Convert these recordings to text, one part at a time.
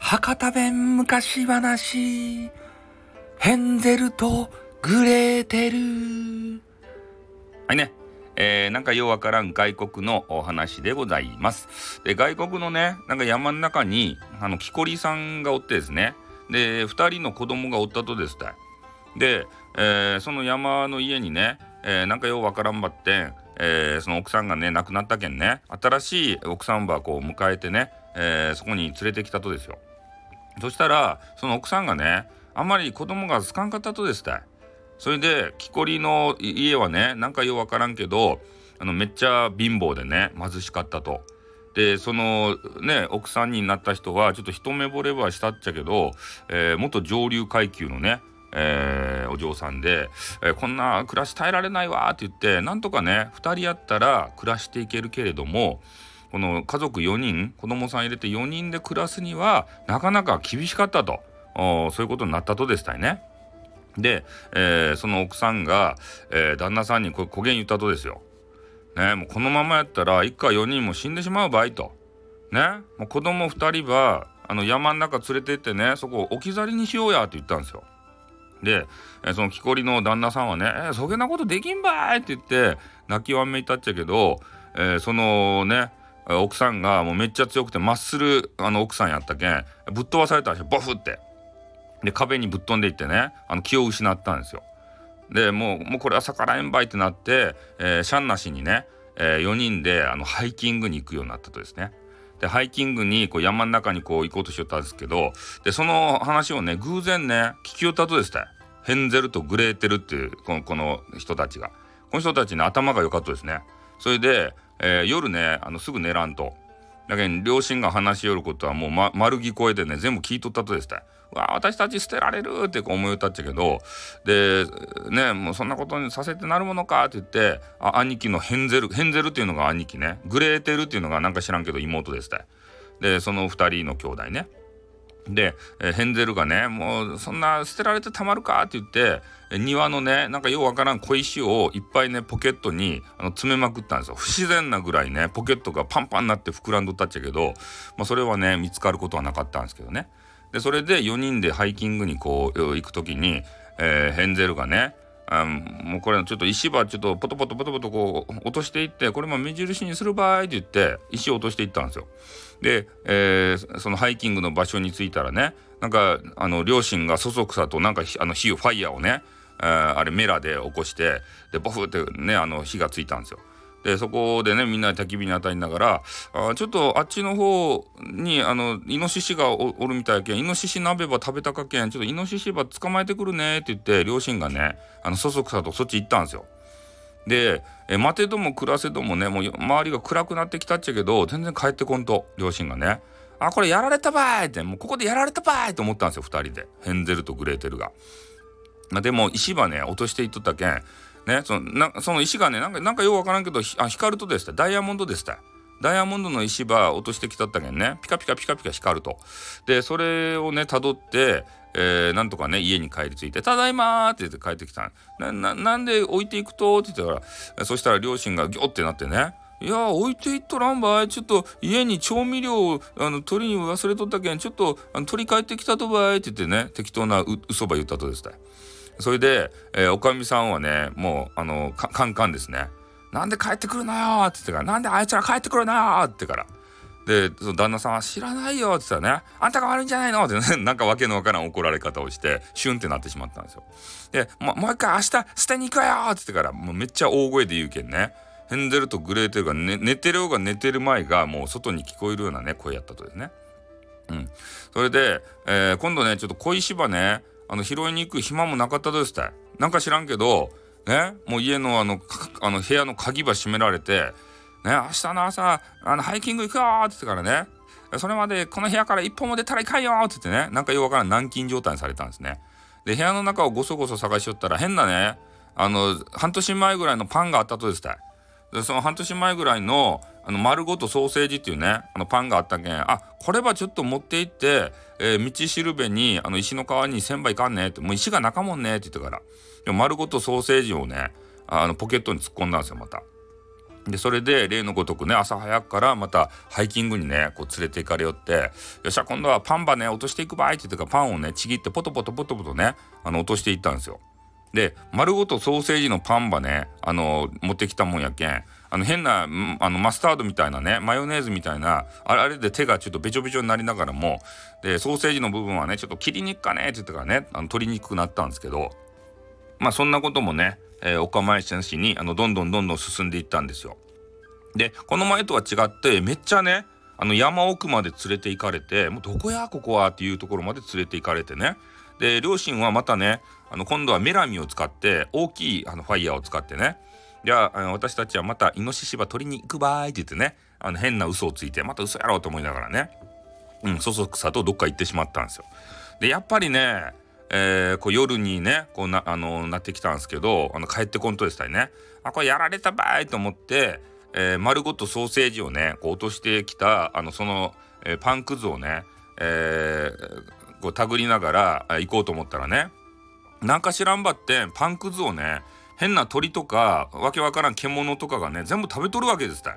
博多弁昔話。ヘンゼルとグレーテル。はいね。えー、なんかようわからん外国のお話でございます。で外国のねなんか山の中にあの木こりさんがおってですね。で2人の子供がおったとですたで、えー、その山の家にね、えー、なんかようわからんばってん、えー、その奥さんがね亡くなったけんね新しい奥さんばこう迎えてね、えー、そこに連れてきたとですよ。そしたらその奥さんがねあんまり子供が好かんかったとですたそれで木こりの家はねなんかようわからんけどあのめっちゃ貧乏でね貧しかったと。でそのね奥さんになった人はちょっと一目惚れはしたっちゃけど、えー、元上流階級のね、えー、お嬢さんで、えー、こんな暮らし耐えられないわって言ってなんとかね2人やったら暮らしていけるけれどもこの家族4人子供さん入れて4人で暮らすにはなかなか厳しかったとそういうことになったとでしたいね。で、えー、その奥さんが、えー、旦那さんにこげん言ったとですよ。ねもうこのままやったら一家4人も死んでしまう場合と。ねもう子供2人はあの山の中連れてってねそこを置き去りにしようやって言ったんですよ。で、え、その木こりの旦那さんはね「えー、そげなことできんばい!」って言って泣きわめいたっちゃけど、えー、そのね奥さんがもうめっちゃ強くてマッスルあの奥さんやったけんぶっ飛ばされたんですよボフって。で壁にぶっ飛んでいってねあの気を失ったんですよ。でもうもうこれは逆らえんばいってなって、えー、シャンなしにね、えー、4人であのハイキングに行くようになったとですね。でハイキングにこう山の中にこう行こうとしよったんですけどでその話をね偶然ね聞きよったとですねヘンゼルとグレーテルっていうこのこの人たちがこの人たちね頭が良かったですね。それで、えー、夜ねあのすぐ寝らんと。だけど両親が話しよることはもう、ま、丸聞こえてね全部聞いとったとですね。わ私たち捨てられるって思い歌っちゃけどでねもうそんなことにさせてなるものかって言ってあ兄貴のヘンゼルヘンゼルっていうのが兄貴ね。グレーテルっていうのがなんか知らんけど妹ですた。でその2人の兄弟ね。で、えヘンゼルがねもうそんな捨てられてたまるかって言って庭のねなんかようわからん小石をいっぱいねポケットにあの詰めまくったんですよ。不自然なぐらいねポケットがパンパンになって膨らんどったっちゃけど、まあ、それはね見つかることはなかったんですけどね。でそれで4人でハイキングにこう行く時に、えー、ヘンゼルがねあもうこれちょっと石ばちょっとポトポトポトポトこう落としていってこれも目印にする場合って言って石を落としていったんですよ。で、えー、そのハイキングの場所に着いたらねなんかあの両親がそそくさとなんかあの火をファイヤーをね、あー、あれメラで起こしてでボフってねあの火がついたんですよ。でそこでねみんな焚き火に当たりながらあちょっとあっちの方にあのイノシシがおるみたいけんイノシシ鍋ば食べたかけんちょっとイノシシば捕まえてくるねって言って両親がねあのそそくさとそっち行ったんですよ。でえ待てども暮らせどもねもう周りが暗くなってきたっちゃけど全然帰ってこんと両親がね。あこれやられたばいってもうここでやられたばいと思ったんですよ2人でヘンゼルとグレーテルが。でも石ばね落としていっとったけんね、そのなその石がねなんかなんかようわからんけどあ光るとですダイヤモンドですダイヤモンドの石ば落としてきたったけんねピカピカピカピカ光ると。でそれをねたどって、えー、なんとかね家に帰り着いて「ただいま」って言って帰ってきたなななんで置いていくとって言ったからそしたら両親がギョってなってねいや置いていっとらんばい。ちょっと家に調味料をあの取りに忘れとったけんちょっとあの取り帰ってきたとばいって言ってね適当なう嘘ば言ったとですた。それで、えー、おかみさんはねもうあのカンカンですね「なんで帰ってくるのよ」って言ってから「なんであいつら帰ってくるのよ」ってから。でその旦那さんは「知らないよ」って言ったらね「あんたが悪いんじゃないの?」ってね なんかわけのわからん怒られ方をしてシュンってなってしまったんですよ。でももう一回明日捨てに行くよって言ってからもうめっちゃ大声で言うけんねヘンゼルとグレーテルが、ね、寝てるようが寝てる前がもう外に聞こえるようなね声やったとですね。うん、それで、えー、今度ねちょっと小石場ねあの拾いに行く暇もなかったですって。なんか知らんけどねもう家のあのあの部屋の鍵ば閉められてね明日の朝あのハイキング行くよって言ってからね。それまでこの部屋から一歩も出たらいかんよって言ってねなんかよくわからん軟禁状態にされたんですね。で部屋の中をごそごそ探しよったら変なねあの半年前ぐらいのパンがあったとですって。でその半年前ぐらいのあの丸ごとソーセージっていうねあのパンがあったけんあこれはちょっと持って行って、えー、道しるべにあの石の川に千倍いかんねってもう石が中もんねって言ってからでも丸ごとソーセージをねあのポケットに突っ込んだんですよまた。でそれで例のごとくね朝早くからまたハイキングにねこう連れて行かれよってよっしゃ今度はパンばね落としていく場合って言ってからパンをねちぎってポトポトポトポトねあの落としていったんですよ。で丸ごとソーセージのパンばねあの持ってきたもんやけんあの変なあのマスタードみたいなねマヨネーズみたいなあれで手がちょっとべちょべちょになりながらもでソーセージの部分はねちょっと切りにくかねって言ってからねあの取りにくくなったんですけどまあそんなこともね、えー、お構いせしにあのどんどんどんどん進んでいったんですよ。でこの前とは違ってめっちゃねあの山奥まで連れて行かれてもうどこやここはっていうところまで連れて行かれてねで両親はまたねあの今度はメラミを使って大きいあのファイヤーを使ってね。じゃあ私たちはまたイノシシば取りに行くばーいって言ってねあの変な嘘をついてまた嘘やろうと思いながらね。うんそそくさとどっか行ってしまったんですよ。でやっぱりねえー、こう夜にねこうなあのなってきたんですけどあの帰ってこんとでしたりね。あこれやられたばーいと思って、えー、丸ごとソーセージをねこう落としてきたあのその、えー、パンくずをね、えー、こう手繰りながら行こうと思ったらねなんか知らんばってパンくずをね変な鳥とかわけわからん獣とかがね全部食べとるわけですたい。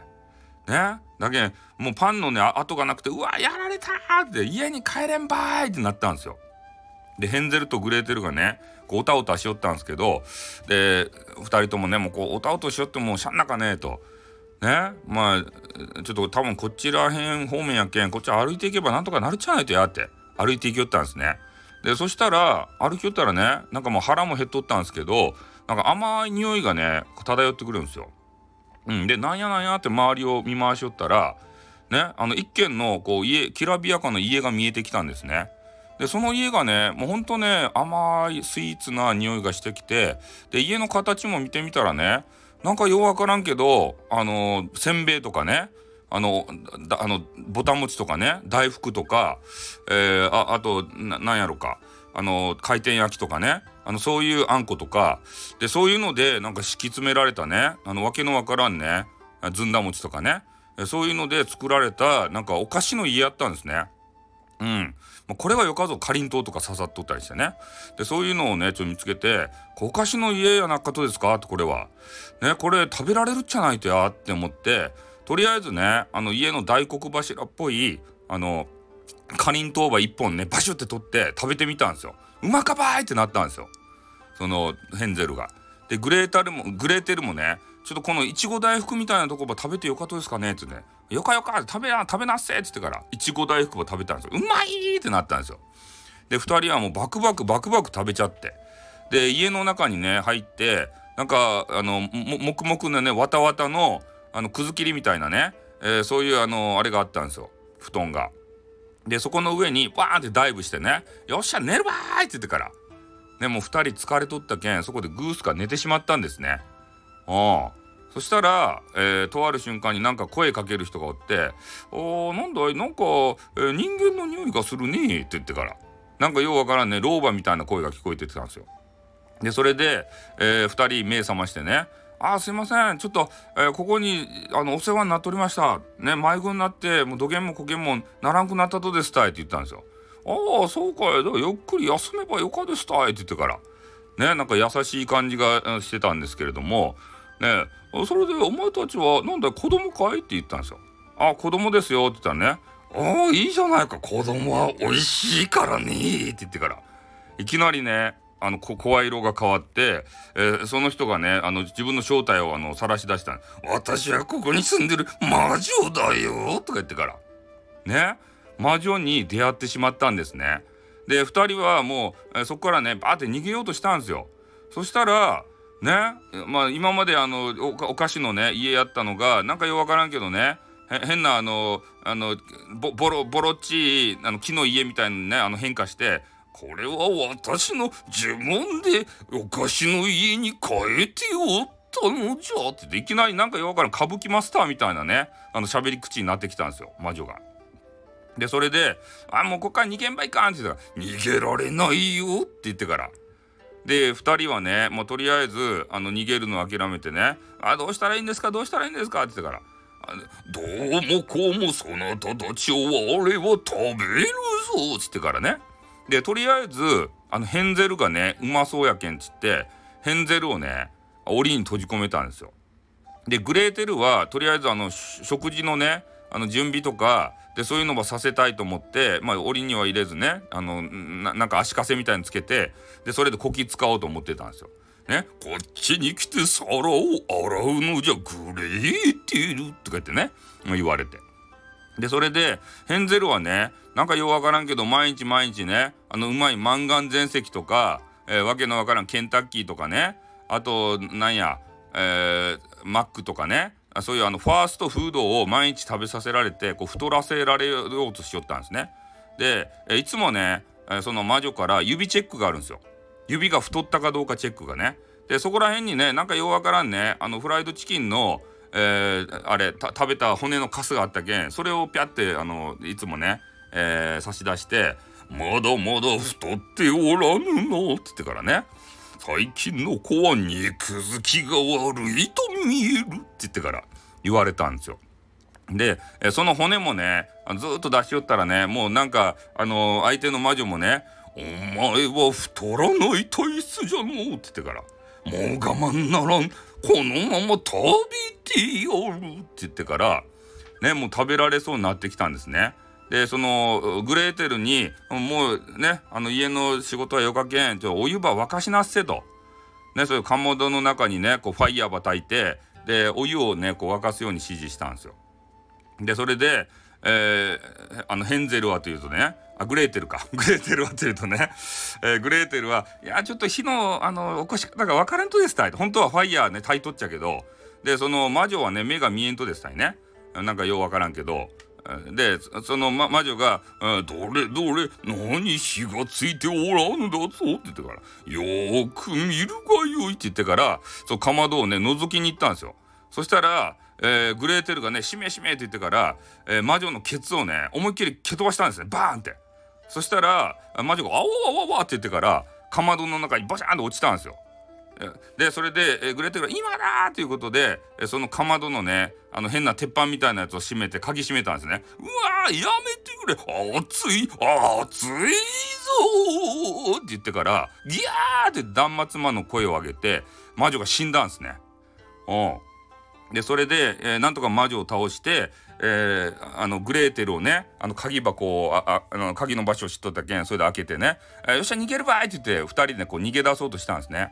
ねだけもうパンのね跡がなくてうわやられたって家に帰れんばいってなったんですよ。でヘンゼルとグレーテルがねこうおたおたしよったんですけどで2人ともねもうこうおたおたしよってもうしゃんなかねえと。ねまあちょっと多分こちら辺方面やけんこっち歩いていけばなんとかなるっちゃないとやって歩いていきよったんですね。でそしたら歩きよったらねなんかもう腹も減っとったんですけどなんか甘い匂いがね漂ってくるんですよ。うん、でなんやなんやって周りを見回しよったらねあの一軒のこう家きらびやかな家が見えてきたんですね。でその家がねもうほんとね甘いスイーツな匂いがしてきてで家の形も見てみたらねなんかようわからんけどあのせんべいとかねあのあのぼたもちとかね大福とか、えー、ああとなんやろかあの回転焼きとかねあのそういうあんことかでそういうのでなんか敷き詰められたねあのわけのわからんねずんだ餅とかねそういうので作られたなんかお菓子の家やったんですね。うん。まあこれはよかぞかりんとうとか刺さっとったりしてね。で、そういうのをね、ちょっと見つけて、お菓子の家やなかとですか？ってこれは。ね、これ食べられるっちゃないとやって思って、とりあえずね、あの家の大黒柱っぽい、あの、かりんとうば一本ね、バシュって取って食べてみたんですよ。うまかばいってなったんですよ。そのヘンゼルが。でグレータルもグレーテルもねちょっとこのいちご大福みたいなとこば食べてよかったですかね？ってねよかよか食べな食べなっせって言ってからいちご大福ば食べたんですようまいってなったんですよで2人はもうバクバクバクバク食べちゃってで家の中にね入ってなんかあのもくもくなねわたわたのあのくず切りみたいなね、えー、そういうあのあれがあったんですよ布団が。でそこの上にバーンってダイブしてね「よっしゃ寝るばーい!」って言ってからねもう2人疲れとったけんそこでグースが寝てしまったんですね。ああそしたら、えー、とある瞬間になんか声かける人がおって「おーなんだい？なんか、えー、人間の匂いがするね」って言ってからなんかようわからんね老婆みたいな声が聞こえてきたんですよ。でそれで、えー、2人目覚ましてねあすいません。ちょっと、えー、ここにあのお世話になっておりました。ね迷子になってもう土下もこげんもならんくなったとですたいって言ったんですよ。ああそうかい。ゆっくり休めばよかですたいって言ってから。ねなんか優しい感じがしてたんですけれども。ねそれでお前たちはなんだ子供かいって言ったんですよ。あ子供ですよって言ったらね。ああいいじゃないか。子供は美味しいからねって言ってから。いきなりねあの声色が変わって、えー、その人がねあの自分の正体をあの晒し出した。私はここに住んでる。魔女だよ」とか言ってから。ね。魔女に出会ってしまったんですね。で2人はもう、えー、そこからねバーって逃げようとしたんですよ。そしたらねまあ今まであのお菓子のね家やったのがなんかようわからんけどね変なあのあのボロボロっちいあの木の家みたいにねあの変化してこれは私の呪文でお菓子の家に変えておったのじゃっていきなりなんかよくわからん歌舞伎マスターみたいなねあの喋り口になってきたんですよ魔女が。でそれで「あもうこっから逃げんばいかん」って言ったら「逃げられないよ」って言ってから。で2人はねもうとりあえずあの逃げるのを諦めてね「あどうしたらいいんですか？どうしたらいいんですか」って言ってから「どうもこうもそなたたちを我は食べるぞ」っつってからね。でとりあえずあのヘンゼルがねうまそうやけんっつってヘンゼルをね檻に閉じ込めたんですよ。でグレーテルはとりあえずあの食事のねあの準備とかでそういうのもさせたいと思ってまあ檻には入れずねあのなんか足かせみたいにつけてでそれでこき使おうと思ってたんですよ。ね、こっちに来て皿を洗うのじゃグレーテルとか言ってね言われて。でそれでヘンゼルはねなんかようわからんけど毎日毎日ねあのうまいマンガン全席とか、えー、わけのわからんケンタッキーとかねあとなんや、えー、マックとかねそういうあのファーストフードを毎日食べさせられてこう太らせられようとしよったんですね。でいつもねその魔女から指チェックがあるんですよ。指が太ったかどうかチェックがね。でそこら辺にねなんかようわからんねあのフライドチキンの、えー、あれ食べた骨のカスがあったけんそれをピャってあのいつもね、えー、差し出して「まだまだ太っておらぬの」って言ってからね最近の子は肉付きが悪いと見えるって言ってから言われたんですよ。で、えその骨もね、ずっと出しよったらね、もうなんか、あの、相手の魔女もね、お前は太らない体質じゃのって言ってから、もう我慢ならん、このまま食べてやるって言ってから、ね、もう食べられそうになってきたんですね。で、その、グレーテルに、もうね、あの家の仕事はよかけん、ちょお湯ば沸かしなっせと。ね、そういうかまどの中にね、こうファイヤーば炊いて、でお湯をねこう沸かすように指示したんですよ。でそれで、えー、あのヘンゼルはというとねあグレーテルか。グレーテルはというとね、えー、グレーテルはいやちょっと火のあの起こし方が分からんとですたい本当はファイヤーね炊いとっちゃけど。でその魔女はね目が見えんとですたいね。なんかよう分からんけど。でその、ま、魔女が「どれどれ何火がついておらぬだぞ」って言ってから「よーく見るがよい」って言ってからそうかまどをね覗きに行ったんですよ。そしたら、えー、グレーテルがね「しめしめ」って言ってから、えー、魔女のケツをね思いっきり蹴飛ばしたんですねバーンって。そしたら魔女が「あわわわわ」って言ってからかまどの中にバシャンと落ちたんですよ。でそれで、えグレーテルが「今だ!」ということで、そのかまどのねあの変な鉄板みたいなやつを閉めて鍵閉めたんですね。うわーやめてくれ熱い熱いぞって言ってからギャーって断末魔の声を上げて魔女が死んだんですね。う、でそれで、えー、なんとか魔女を倒して、えー、あのグレーテルをねあの鍵箱をああの鍵の場所を知っとったけんそれで開けてね「えー、よっしゃ逃げるばい!」って言って2人で、ね、こう逃げ出そうとしたんですね。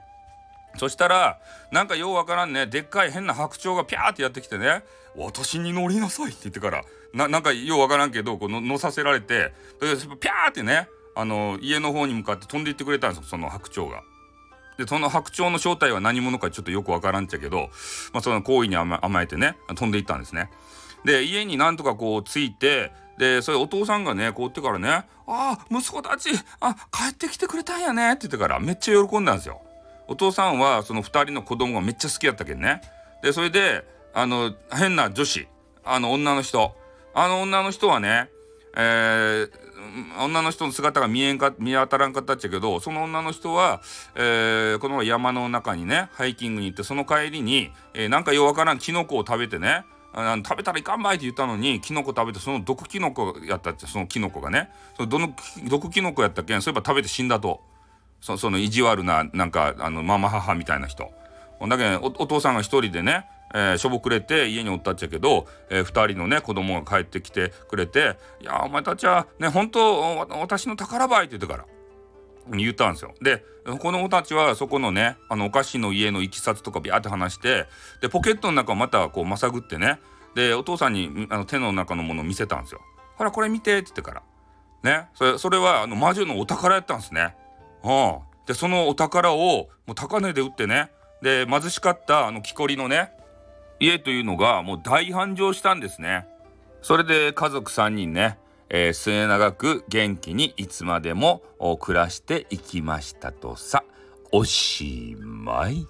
そしたらなんかようわからんねでっかい変な白鳥がピャーってやってきてね「私に乗りなさい」って言ってからなんかようわからんけどこう乗させられてピャーってねあの家の方に向かって飛んでいってくれたんですよその白鳥が。でその白鳥の正体は何者かちょっとよくわからんっちゃけど、まあ、その行為に甘えてね飛んでいったんですね。で家になんとかこう着いてでそれお父さんがねこうってからね「ああ息子たちあ帰ってきてくれたんやね」って言ってからめっちゃ喜んだんですよ。お父さんはその2人の子供がめっちゃ好きやったけんね。でそれであの変な女子あの女の人。あの女の人はねえー、女の人の姿が見えんか見当たらんかったっちゃけどその女の人は、えー、この山の中にねハイキングに行ってその帰りに、えー、なんかようわからんキノコを食べてねあの食べたらいかんばいって言ったのにキノコ食べてその毒キノコやったってそのキノコがね。その毒キノコやったけんそういえば食べて死んだと。その意地悪ななんかあのママ母みたいな人だけどお父さんが一人でね、えー、しょぼくれて家におったっちゃけど、えー、2人のね子供が帰ってきてくれて「いやお前たちはね本当私の宝ばい」って言ってから言ったんですよ。で子供たちはそこのねあのお菓子の家のいきさつとかビャーって話してでポケットの中をまたこうまさぐってねでお父さんにあの手の中のものを見せたんですよ。ほらこれ見てって言ってから。ねそれそれはあの魔女のお宝やったんですね。うんでそのお宝をもう高値で売ってね。で貧しかったあの木こりのね家というのがもう大繁盛したんですね。それで家族3人ね、えー、末永く元気にいつまでも暮らしていきましたとさ。おしまい。